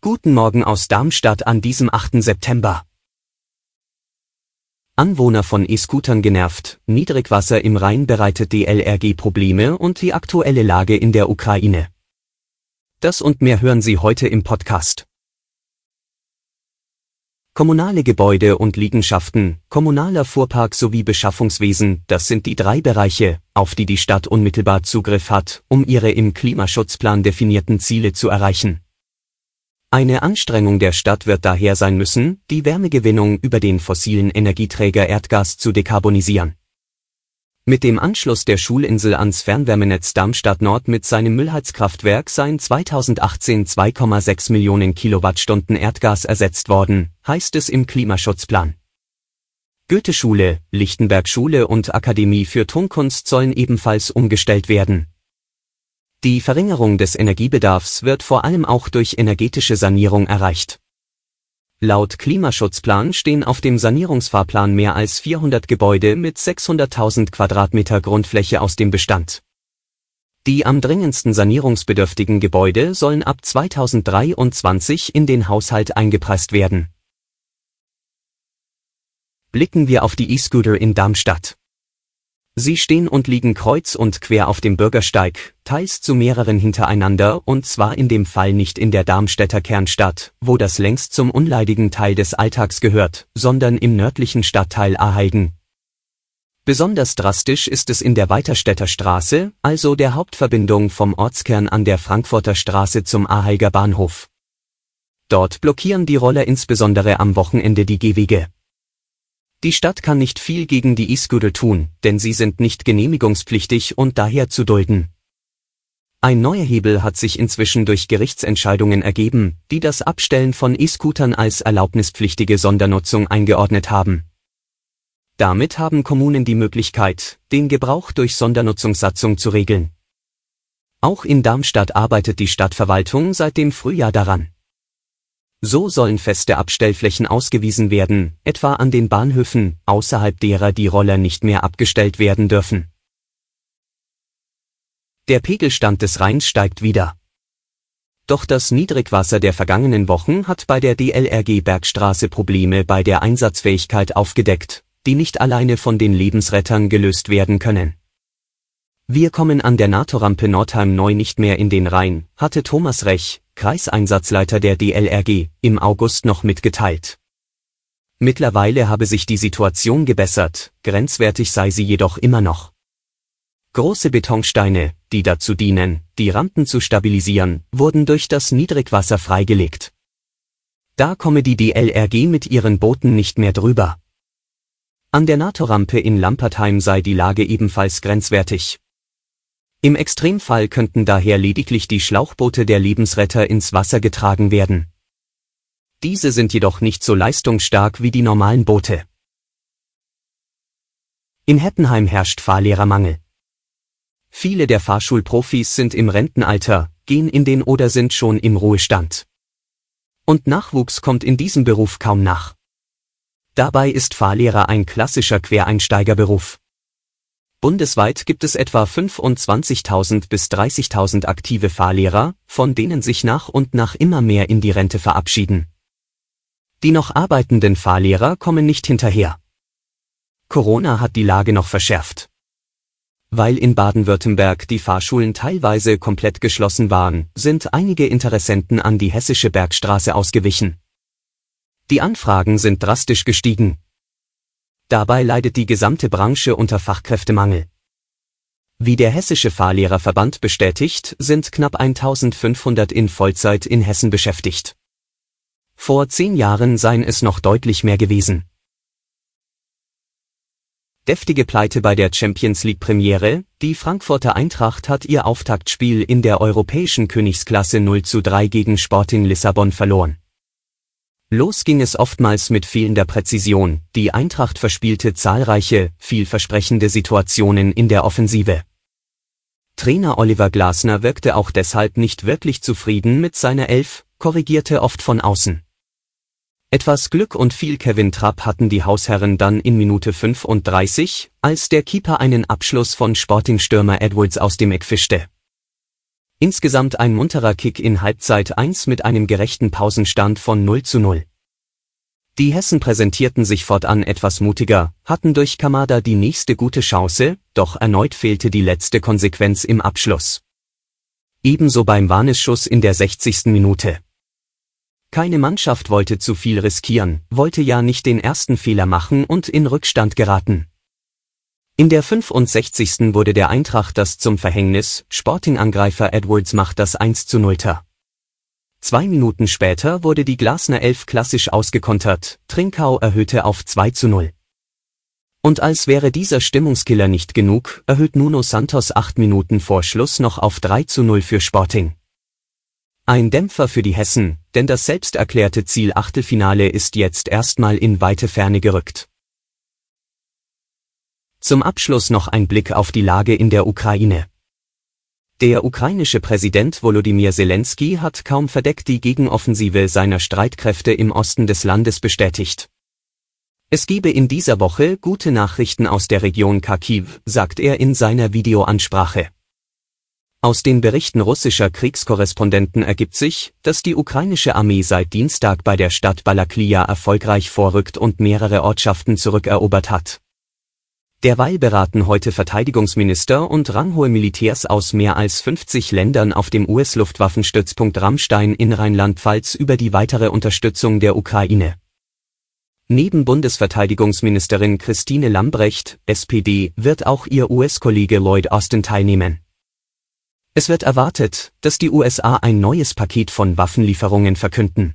Guten Morgen aus Darmstadt an diesem 8. September. Anwohner von E-Scootern genervt, Niedrigwasser im Rhein bereitet DLRG Probleme und die aktuelle Lage in der Ukraine. Das und mehr hören Sie heute im Podcast. Kommunale Gebäude und Liegenschaften, kommunaler Fuhrpark sowie Beschaffungswesen, das sind die drei Bereiche, auf die die Stadt unmittelbar Zugriff hat, um ihre im Klimaschutzplan definierten Ziele zu erreichen. Eine Anstrengung der Stadt wird daher sein müssen, die Wärmegewinnung über den fossilen Energieträger Erdgas zu dekarbonisieren. Mit dem Anschluss der Schulinsel ans Fernwärmenetz Darmstadt Nord mit seinem Müllheizkraftwerk seien 2018 2,6 Millionen Kilowattstunden Erdgas ersetzt worden, heißt es im Klimaschutzplan. Goethe-Schule, Lichtenberg-Schule und Akademie für Tonkunst sollen ebenfalls umgestellt werden. Die Verringerung des Energiebedarfs wird vor allem auch durch energetische Sanierung erreicht. Laut Klimaschutzplan stehen auf dem Sanierungsfahrplan mehr als 400 Gebäude mit 600.000 Quadratmeter Grundfläche aus dem Bestand. Die am dringendsten sanierungsbedürftigen Gebäude sollen ab 2023 in den Haushalt eingepresst werden. Blicken wir auf die E-Scooter in Darmstadt. Sie stehen und liegen kreuz und quer auf dem Bürgersteig, teils zu mehreren hintereinander und zwar in dem Fall nicht in der Darmstädter Kernstadt, wo das längst zum unleidigen Teil des Alltags gehört, sondern im nördlichen Stadtteil Aheigen. Besonders drastisch ist es in der Weiterstädter Straße, also der Hauptverbindung vom Ortskern an der Frankfurter Straße zum Aheiger Bahnhof. Dort blockieren die Roller insbesondere am Wochenende die Gehwege. Die Stadt kann nicht viel gegen die E-Scooter tun, denn sie sind nicht genehmigungspflichtig und daher zu dulden. Ein neuer Hebel hat sich inzwischen durch Gerichtsentscheidungen ergeben, die das Abstellen von E-Scootern als erlaubnispflichtige Sondernutzung eingeordnet haben. Damit haben Kommunen die Möglichkeit, den Gebrauch durch Sondernutzungssatzung zu regeln. Auch in Darmstadt arbeitet die Stadtverwaltung seit dem Frühjahr daran. So sollen feste Abstellflächen ausgewiesen werden, etwa an den Bahnhöfen, außerhalb derer die Roller nicht mehr abgestellt werden dürfen. Der Pegelstand des Rheins steigt wieder. Doch das Niedrigwasser der vergangenen Wochen hat bei der DLRG Bergstraße Probleme bei der Einsatzfähigkeit aufgedeckt, die nicht alleine von den Lebensrettern gelöst werden können. Wir kommen an der NATO-Rampe Nordheim neu nicht mehr in den Rhein, hatte Thomas Rech, Kreiseinsatzleiter der DLRG, im August noch mitgeteilt. Mittlerweile habe sich die Situation gebessert, grenzwertig sei sie jedoch immer noch. Große Betonsteine, die dazu dienen, die Rampen zu stabilisieren, wurden durch das Niedrigwasser freigelegt. Da komme die DLRG mit ihren Booten nicht mehr drüber. An der NATO-Rampe in Lampertheim sei die Lage ebenfalls grenzwertig. Im Extremfall könnten daher lediglich die Schlauchboote der Lebensretter ins Wasser getragen werden. Diese sind jedoch nicht so leistungsstark wie die normalen Boote. In Heppenheim herrscht Fahrlehrermangel. Viele der Fahrschulprofis sind im Rentenalter, gehen in den oder sind schon im Ruhestand. Und Nachwuchs kommt in diesem Beruf kaum nach. Dabei ist Fahrlehrer ein klassischer Quereinsteigerberuf. Bundesweit gibt es etwa 25.000 bis 30.000 aktive Fahrlehrer, von denen sich nach und nach immer mehr in die Rente verabschieden. Die noch arbeitenden Fahrlehrer kommen nicht hinterher. Corona hat die Lage noch verschärft. Weil in Baden-Württemberg die Fahrschulen teilweise komplett geschlossen waren, sind einige Interessenten an die hessische Bergstraße ausgewichen. Die Anfragen sind drastisch gestiegen, Dabei leidet die gesamte Branche unter Fachkräftemangel. Wie der Hessische Fahrlehrerverband bestätigt, sind knapp 1500 in Vollzeit in Hessen beschäftigt. Vor zehn Jahren seien es noch deutlich mehr gewesen. Deftige Pleite bei der Champions League Premiere, die Frankfurter Eintracht hat ihr Auftaktspiel in der europäischen Königsklasse 0 zu 3 gegen Sporting Lissabon verloren. Los ging es oftmals mit fehlender Präzision, die Eintracht verspielte zahlreiche, vielversprechende Situationen in der Offensive. Trainer Oliver Glasner wirkte auch deshalb nicht wirklich zufrieden mit seiner Elf, korrigierte oft von außen. Etwas Glück und viel Kevin Trapp hatten die Hausherren dann in Minute 35, als der Keeper einen Abschluss von Sporting-Stürmer Edwards aus dem Eck fischte. Insgesamt ein munterer Kick in Halbzeit 1 mit einem gerechten Pausenstand von 0 zu 0. Die Hessen präsentierten sich fortan etwas mutiger, hatten durch Kamada die nächste gute Chance, doch erneut fehlte die letzte Konsequenz im Abschluss. Ebenso beim Warnesschuss in der 60. Minute. Keine Mannschaft wollte zu viel riskieren, wollte ja nicht den ersten Fehler machen und in Rückstand geraten. In der 65. wurde der Eintracht das zum Verhängnis, Sporting-Angreifer Edwards macht das 1 zu 0. Zwei Minuten später wurde die Glasner Elf klassisch ausgekontert, Trinkau erhöhte auf 2 zu 0. Und als wäre dieser Stimmungskiller nicht genug, erhöht Nuno Santos acht Minuten vor Schluss noch auf 3 zu 0 für Sporting. Ein Dämpfer für die Hessen, denn das selbst erklärte Ziel Achtelfinale ist jetzt erstmal in weite Ferne gerückt. Zum Abschluss noch ein Blick auf die Lage in der Ukraine. Der ukrainische Präsident Volodymyr Zelensky hat kaum verdeckt die Gegenoffensive seiner Streitkräfte im Osten des Landes bestätigt. Es gebe in dieser Woche gute Nachrichten aus der Region Kharkiv, sagt er in seiner Videoansprache. Aus den Berichten russischer Kriegskorrespondenten ergibt sich, dass die ukrainische Armee seit Dienstag bei der Stadt Balaklia erfolgreich vorrückt und mehrere Ortschaften zurückerobert hat. Derweil beraten heute Verteidigungsminister und ranghohe Militärs aus mehr als 50 Ländern auf dem US-Luftwaffenstützpunkt Rammstein in Rheinland-Pfalz über die weitere Unterstützung der Ukraine. Neben Bundesverteidigungsministerin Christine Lambrecht, SPD, wird auch ihr US-Kollege Lloyd Austin teilnehmen. Es wird erwartet, dass die USA ein neues Paket von Waffenlieferungen verkünden.